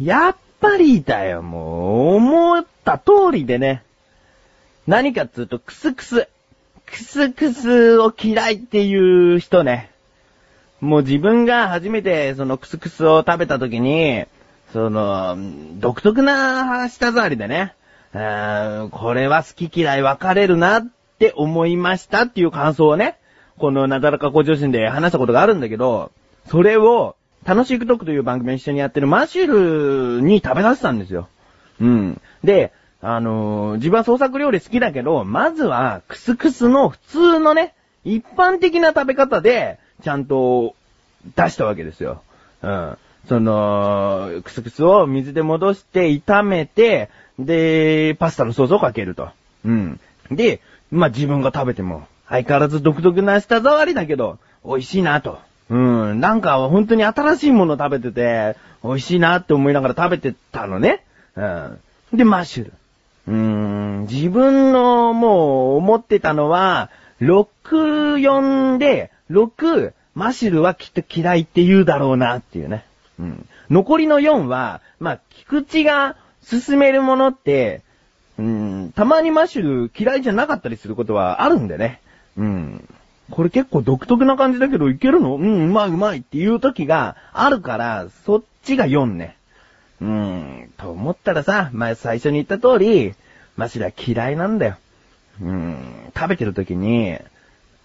やっぱりだよ、もう、思った通りでね。何かっつうと、クスクス。クスクスを嫌いっていう人ね。もう自分が初めてそのクスクスを食べた時に、その、独特な舌触りでね、これは好き嫌い分かれるなって思いましたっていう感想をね、このなだらか向上心で話したことがあるんだけど、それを、楽しいくトークという番組を一緒にやってるマシュルに食べさせたんですよ。うん。で、あのー、自分は創作料理好きだけど、まずは、クスクスの普通のね、一般的な食べ方で、ちゃんと、出したわけですよ。うん。その、クスクスを水で戻して炒めて、で、パスタのソースをかけると。うん。で、まあ、自分が食べても、相変わらず独特な舌触りだけど、美味しいなと。うん。なんか本当に新しいもの食べてて、美味しいなって思いながら食べてたのね。うん。で、マッシュル。うーん、自分のもう思ってたのは、6、4で、6、マシルはきっと嫌いって言うだろうなっていうね。うん。残りの4は、まあ、菊池が進めるものって、うん、たまにマッシュル嫌いじゃなかったりすることはあるんでね。うん。これ結構独特な感じだけどいけるの？うん、うまいうまいっていう時があるから、そっちが4ね。うーん、と思ったらさ、前最初に言った通り、マシラ嫌いなんだよ。うーん、食べてる時に、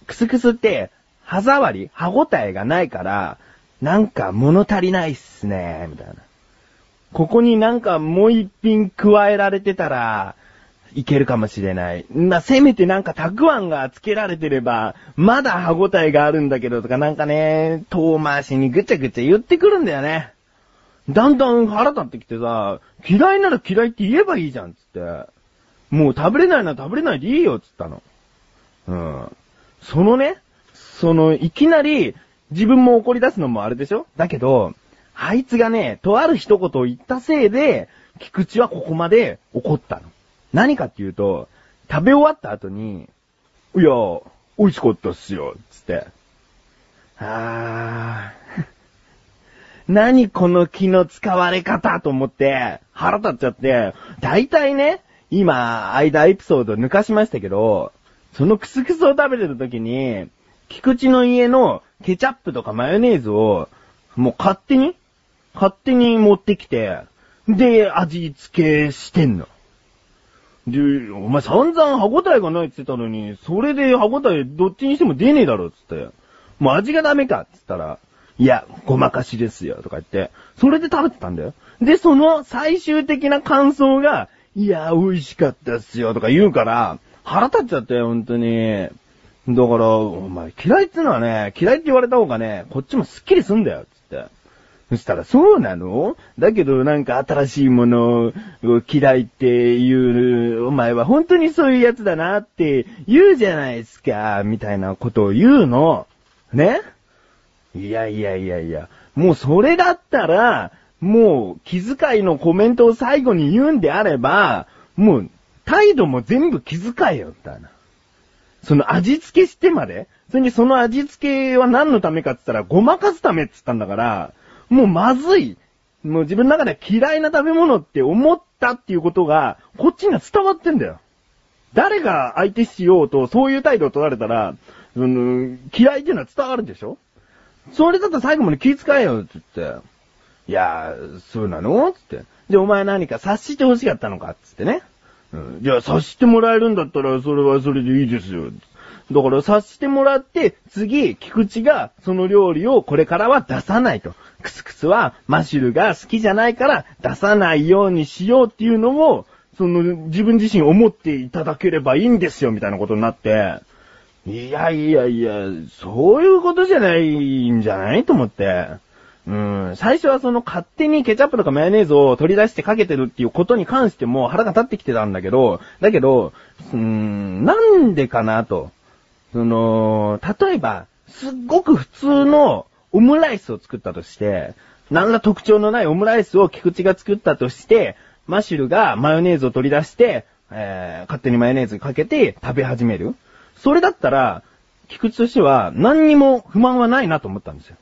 クスクスって、歯触り、歯応えがないから、なんか物足りないっすね、みたいな。ここになんかもう一品加えられてたら、いけるかもしれない。まあ、せめてなんかたくあんが付けられてれば、まだ歯応えがあるんだけどとかなんかね、遠回しにぐちゃぐちゃ言ってくるんだよね。だんだん腹立ってきてさ、嫌いなら嫌いって言えばいいじゃん、つって。もう食べれないなら食べれないでいいよ、つったの。うん。そのね、その、いきなり、自分も怒り出すのもあれでしょ？だけど、あいつがね、とある一言を言ったせいで、菊池はここまで怒ったの。何かっていうと、食べ終わった後に、いや、美味しかったっすよ、つって。あー。何この気の使われ方と思って、腹立っちゃって、大体ね、今、間エピソード抜かしましたけど、そのクスクスを食べてる時に、菊池の家のケチャップとかマヨネーズを、もう勝手に勝手に持ってきて、で、味付けしてんの。で、お前散々歯応えがないって言ってたのに、それで歯応えどっちにしても出ねえだろっ、つって。もう味がダメかっ、つったら、いや、ごまかしですよ、とか言って、それで食べてたんだよ。で、その最終的な感想が、いや、美味しかったっすよ、とか言うから、腹立っちゃったよ、本当に。だから、お前嫌いってのはね、嫌いって言われた方がね、こっちもスッキリすんだよ、そしたら、そうなの？だけどなんか新しいものを嫌いっていう、お前は本当にそういうやつだなって言うじゃないですか、みたいなことを言うの。ね？いやいやいやいや、もうそれだったら、もう気遣いのコメントを最後に言うんであれば、もう態度も全部気遣いよ、みたいな。その味付けしてまで？それにその味付けは何のためかって言ったら、ごまかすためって言ったんだから、もうまずい。もう自分の中で嫌いな食べ物って思ったっていうことが、こっちには伝わってんだよ。誰が相手しようと、そういう態度を取られたら、その、嫌いっていうのは伝わるでしょ？それだったら最後まで気遣えよ、つって。いやー、そうなの？つって。で、お前何か察して欲しかったのかつってね。うん。じゃあ察してもらえるんだったら、それはそれでいいですよ。だから察してもらって、次、菊池がその料理をこれからは出さないと。クスクスはマシュルが好きじゃないから出さないようにしようっていうのを、その自分自身思っていただければいいんですよみたいなことになって、いやいやいや、そういうことじゃないんじゃないと思って。うん、最初はその勝手にケチャップとかマヨネーズを取り出してかけてるっていうことに関しても腹が立ってきてたんだけど、だけど、うーん、なんでかなと。その、例えば、すっごく普通のオムライスを作ったとして、何ら特徴のないオムライスを菊池が作ったとして、マシュルがマヨネーズを取り出して、えー、勝手にマヨネーズかけて食べ始める。それだったら、菊池としては何にも不満はないなと思ったんですよ。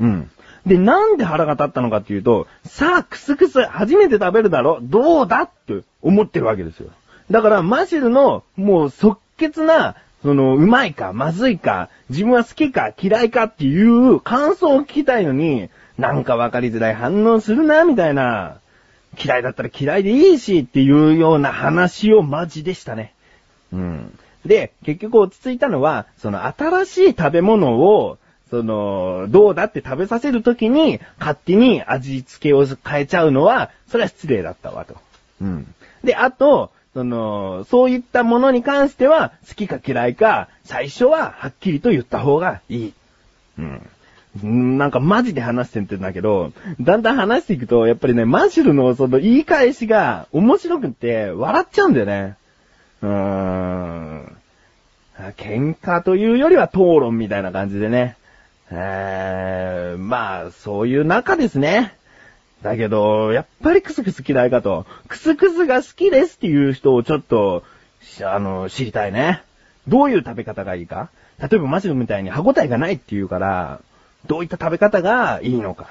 うん。で、なんで腹が立ったのかっていうと、さあ、クスクス、初めて食べるだろどうだって思ってるわけですよ。だから、マシルの、もう即決な、その、うまいか、まずいか、自分は好きか、嫌いかっていう感想を聞きたいのに、なんかわかりづらい反応するな、みたいな。嫌いだったら嫌いでいいしっていうような話をマジでしたね。うん。で、結局落ち着いたのは、その新しい食べ物を、その、どうだって食べさせるときに、勝手に味付けを変えちゃうのは、それは失礼だったわと。うん。で、あと、その、そういったものに関しては、好きか嫌いか、最初ははっきりと言った方がいい。うん。なんかマジで話してんてんだけど、だんだん話していくと、やっぱりね、マジルのその言い返しが面白くって笑っちゃうんだよね。うーん。喧嘩というよりは討論みたいな感じでね。えー、まあ、そういう中ですね。だけど、やっぱりクスクス嫌いかと。クスクスが好きですっていう人をちょっと、あの、知りたいね。どういう食べ方がいいか例えばマシュみたいに歯応えがないって言うから、どういった食べ方がいいのか。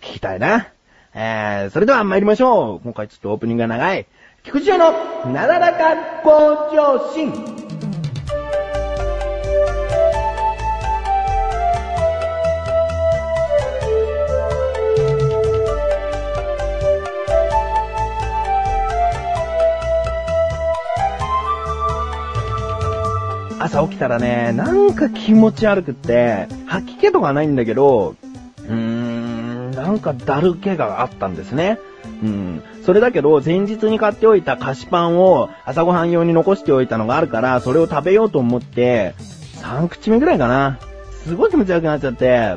聞きたいな。えー、それでは参りましょう。今回ちょっとオープニングが長い。菊池屋のなだらか向上心。朝起きたらね、なんか気持ち悪くって、吐き気とかないんだけど、うーん、なんかだる気があったんですね。うん。それだけど、前日に買っておいた菓子パンを朝ごはん用に残しておいたのがあるから、それを食べようと思って、3口目ぐらいかな。すごい気持ち悪くなっちゃって、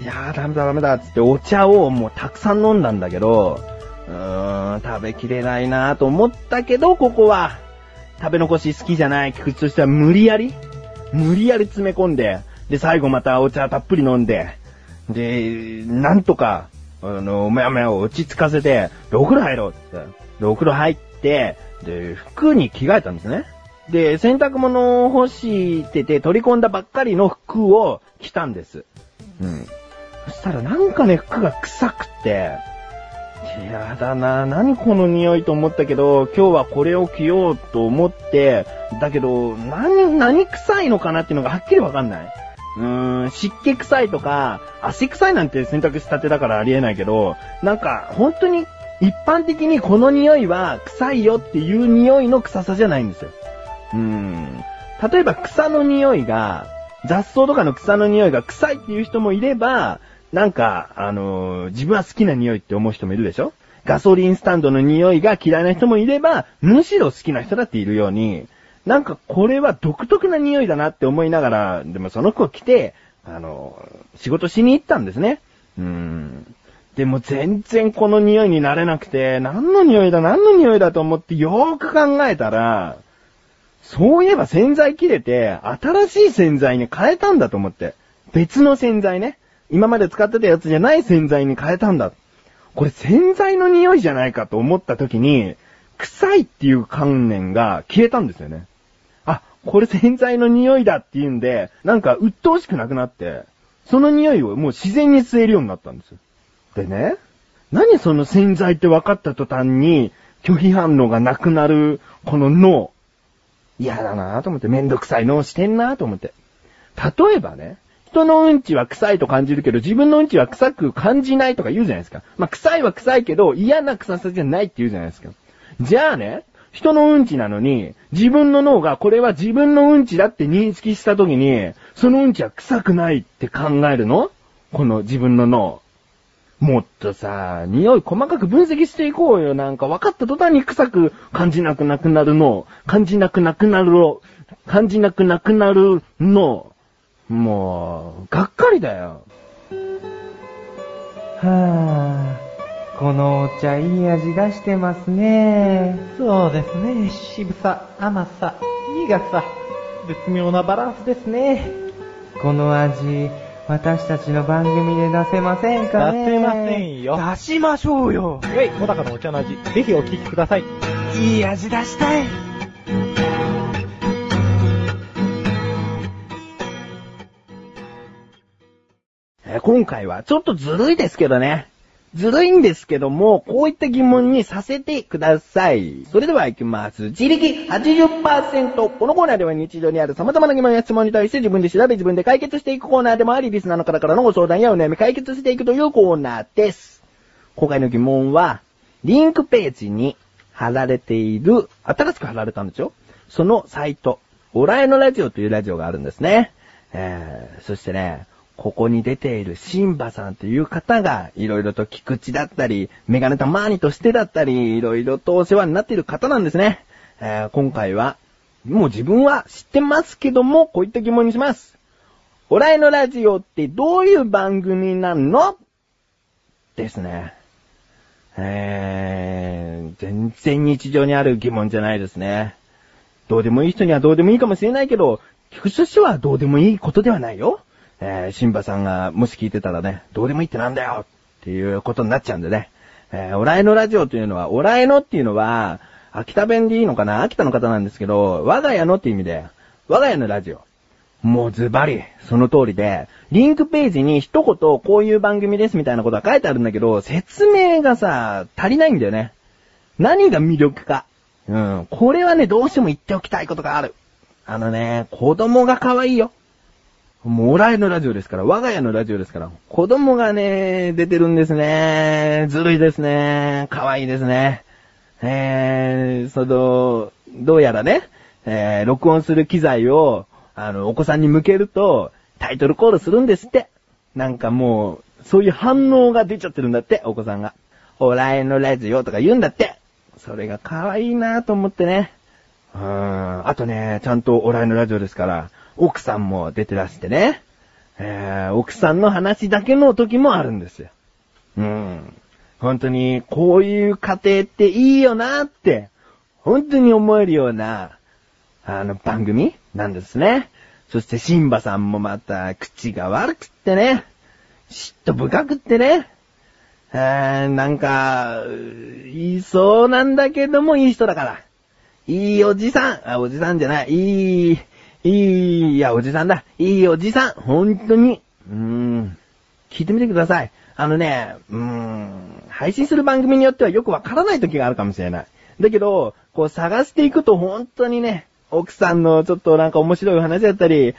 いやーダメだダメだっつってお茶をもうたくさん飲んだんだけど、うーん、食べきれないなと思ったけど、ここは、食べ残し好きじゃない菊池としては無理やり無理やり詰め込んで、で、最後またお茶たっぷり飲んで、で、なんとか、あの、もやもやを落ち着かせて、で、お風呂入ろうって。で、お風呂入って、で、服に着替えたんですね。で、洗濯物を干してて取り込んだばっかりの服を着たんです。うん。そしたらなんかね、服が臭くて、やだな何この匂いと思ったけど、今日はこれを着ようと思って、だけど、何、何臭いのかなっていうのがはっきりわかんない。うーん、湿気臭いとか、汗臭いなんて洗濯したてだからありえないけど、なんか、本当に一般的にこの匂いは臭いよっていう匂いの臭さじゃないんですよ。うーん。例えば草の匂いが、雑草とかの草の匂いが臭いっていう人もいれば、なんか、あのー、自分は好きな匂いって思う人もいるでしょ？ガソリンスタンドの匂いが嫌いな人もいれば、むしろ好きな人だっているように、なんかこれは独特な匂いだなって思いながら、でもその子来て、あのー、仕事しに行ったんですね。うーん。でも全然この匂いになれなくて、何の匂いだ何の匂いだと思ってよーく考えたら、そういえば洗剤切れて、新しい洗剤に変えたんだと思って。別の洗剤ね。今まで使ってたやつじゃない洗剤に変えたんだ。これ洗剤の匂いじゃないかと思った時に、臭いっていう観念が消えたんですよね。あ、これ洗剤の匂いだっていうんで、なんか鬱陶しくなくなって、その匂いをもう自然に吸えるようになったんですよ。でね、何その洗剤って分かった途端に、拒否反応がなくなる、この脳。嫌だなぁと思って、めんどくさい脳してんなぁと思って。例えばね、人のうんちは臭いと感じるけど、自分のうんちは臭く感じないとか言うじゃないですか。まあ、臭いは臭いけど、嫌な臭さじゃないって言うじゃないですか。じゃあね、人のうんちなのに、自分の脳がこれは自分のうんちだって認識した時に、そのうんちは臭くないって考えるの？この自分の脳。もっとさ、匂い細かく分析していこうよ。なんか分かった途端に臭く感じなくなくなるの。感じなくなくなるの。感じなくなくなるの。もう、がっかりだよ。はぁ、このお茶いい味出してますね。そうですね。渋さ、甘さ、苦さ、絶妙なバランスですね。この味、私たちの番組で出せませんかね出せませんよ。出しましょうよ。はい、小高のお茶の味、ぜひお聞きください。いい味出したい。今回はちょっとずるいですけどね。ずるいんですけども、こういった疑問にさせてください。それでは行きます。自力80%。このコーナーでは日常にある様々な疑問や質問に対して自分で調べ自分で解決していくコーナーでもあり、リスナーの方からのご相談やお悩み解決していくというコーナーです。今回の疑問は、リンクページに貼られている、新しく貼られたんですよ。そのサイト、オラエのラジオというラジオがあるんですね。えー、そしてね、ここに出ているシンバさんという方が、いろいろと菊池だったり、メガネたまーにとしてだったり、いろいろとお世話になっている方なんですね。えー、今回は、もう自分は知ってますけども、こういった疑問にします。オラエのラジオってどういう番組なの？ですね。えー、全然日常にある疑問じゃないですね。どうでもいい人にはどうでもいいかもしれないけど、菊池としてはどうでもいいことではないよ。えー、シンバさんがもし聞いてたらね、どうでもいいってなんだよっていうことになっちゃうんでね。えー、オラエのラジオというのは、オラエのっていうのは、秋田弁でいいのかな？秋田の方なんですけど、我が家のって意味で、我が家のラジオ。もうズバリ、その通りで、リンクページに一言こういう番組ですみたいなことは書いてあるんだけど、説明がさ、足りないんだよね。何が魅力か。うん。これはね、どうしても言っておきたいことがある。あのね、子供が可愛いよ。もう、オラエのラジオですから、我が家のラジオですから、子供がね、出てるんですね。ずるいですね。可愛いですね。えー、その、どうやらね、えー、録音する機材を、あの、お子さんに向けると、タイトルコールするんですって。なんかもう、そういう反応が出ちゃってるんだって、お子さんが。オラエのラジオとか言うんだって。それが可愛いなと思ってね。うーん。あとね、ちゃんとオラエのラジオですから、奥さんも出てらしてね。えー、奥さんの話だけの時もあるんですよ。うん。本当に、こういう家庭っていいよなって、本当に思えるような、あの、番組なんですね。そして、シンバさんもまた、口が悪くってね。嫉妬深くってね。あーなんか、言いそうなんだけども、いい人だから。いいおじさん。あ、おじさんじゃない。いい、いい、いや、おじさんだ。いいおじさん。本当に。うーん。聞いてみてください。あのね、うーん。配信する番組によってはよくわからない時があるかもしれない。だけど、こう探していくと本当にね、奥さんのちょっとなんか面白い話だったり、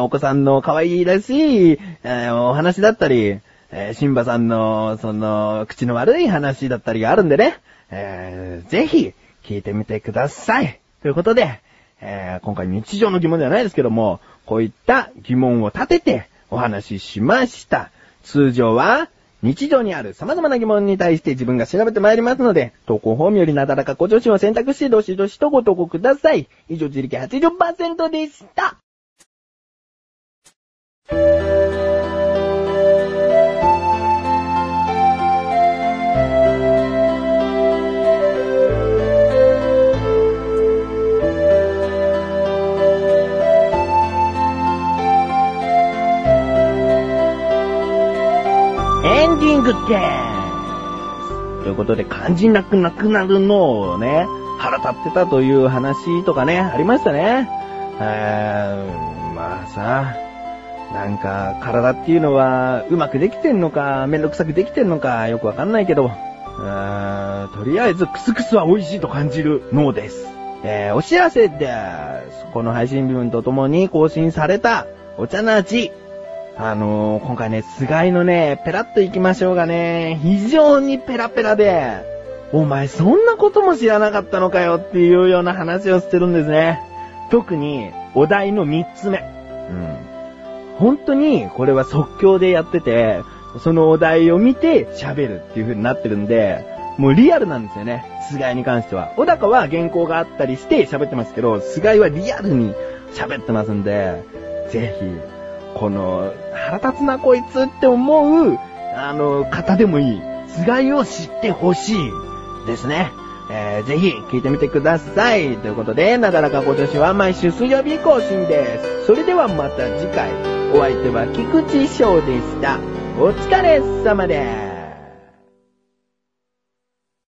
お子さんの可愛いらしい、お話だったり、え、シンバさんの、その、口の悪い話だったりがあるんでね、えーぜひ、聞いてみてください。ということで、えー今回日常の疑問ではないですけども、こういった疑問を立ててお話ししました。通常は、日常にある様々な疑問に対して自分が調べてまいりますので、投稿フォームよりなだらかご助身を選択してどしどしとご投稿ください。以上、自力80%でした。ングです。ということで、感じなくなくなるのをね、腹立ってたという話とかね、ありましたね。えー、まあさ、なんか、体っていうのは、うまくできてんのか、めんどくさくできてんのか、よくわかんないけど、うーんとりあえず、クスクスは美味しいと感じる脳です。えー、お知らせです。この配信部分とともに更新された、お茶の味。あのー、今回ね、菅井のね、ペラッと行きましょうがね、非常にペラペラで、お前そんなことも知らなかったのかよっていうような話をしてるんですね。特に、お題の3つ目。うん。本当に、これは即興でやってて、そのお題を見て喋るっていう風になってるんで、もうリアルなんですよね。菅井に関しては。小高は原稿があったりして喋ってますけど、菅井はリアルに喋ってますんで、ぜひ、この、腹立つなこいつって思う、あの、方でもいい。つがいを知ってほしい。ですね。えー、ぜひ、聞いてみてください。ということで、なだらか今年は毎週水曜日更新です。それではまた次回。お相手は菊池翔でした。お疲れ様です。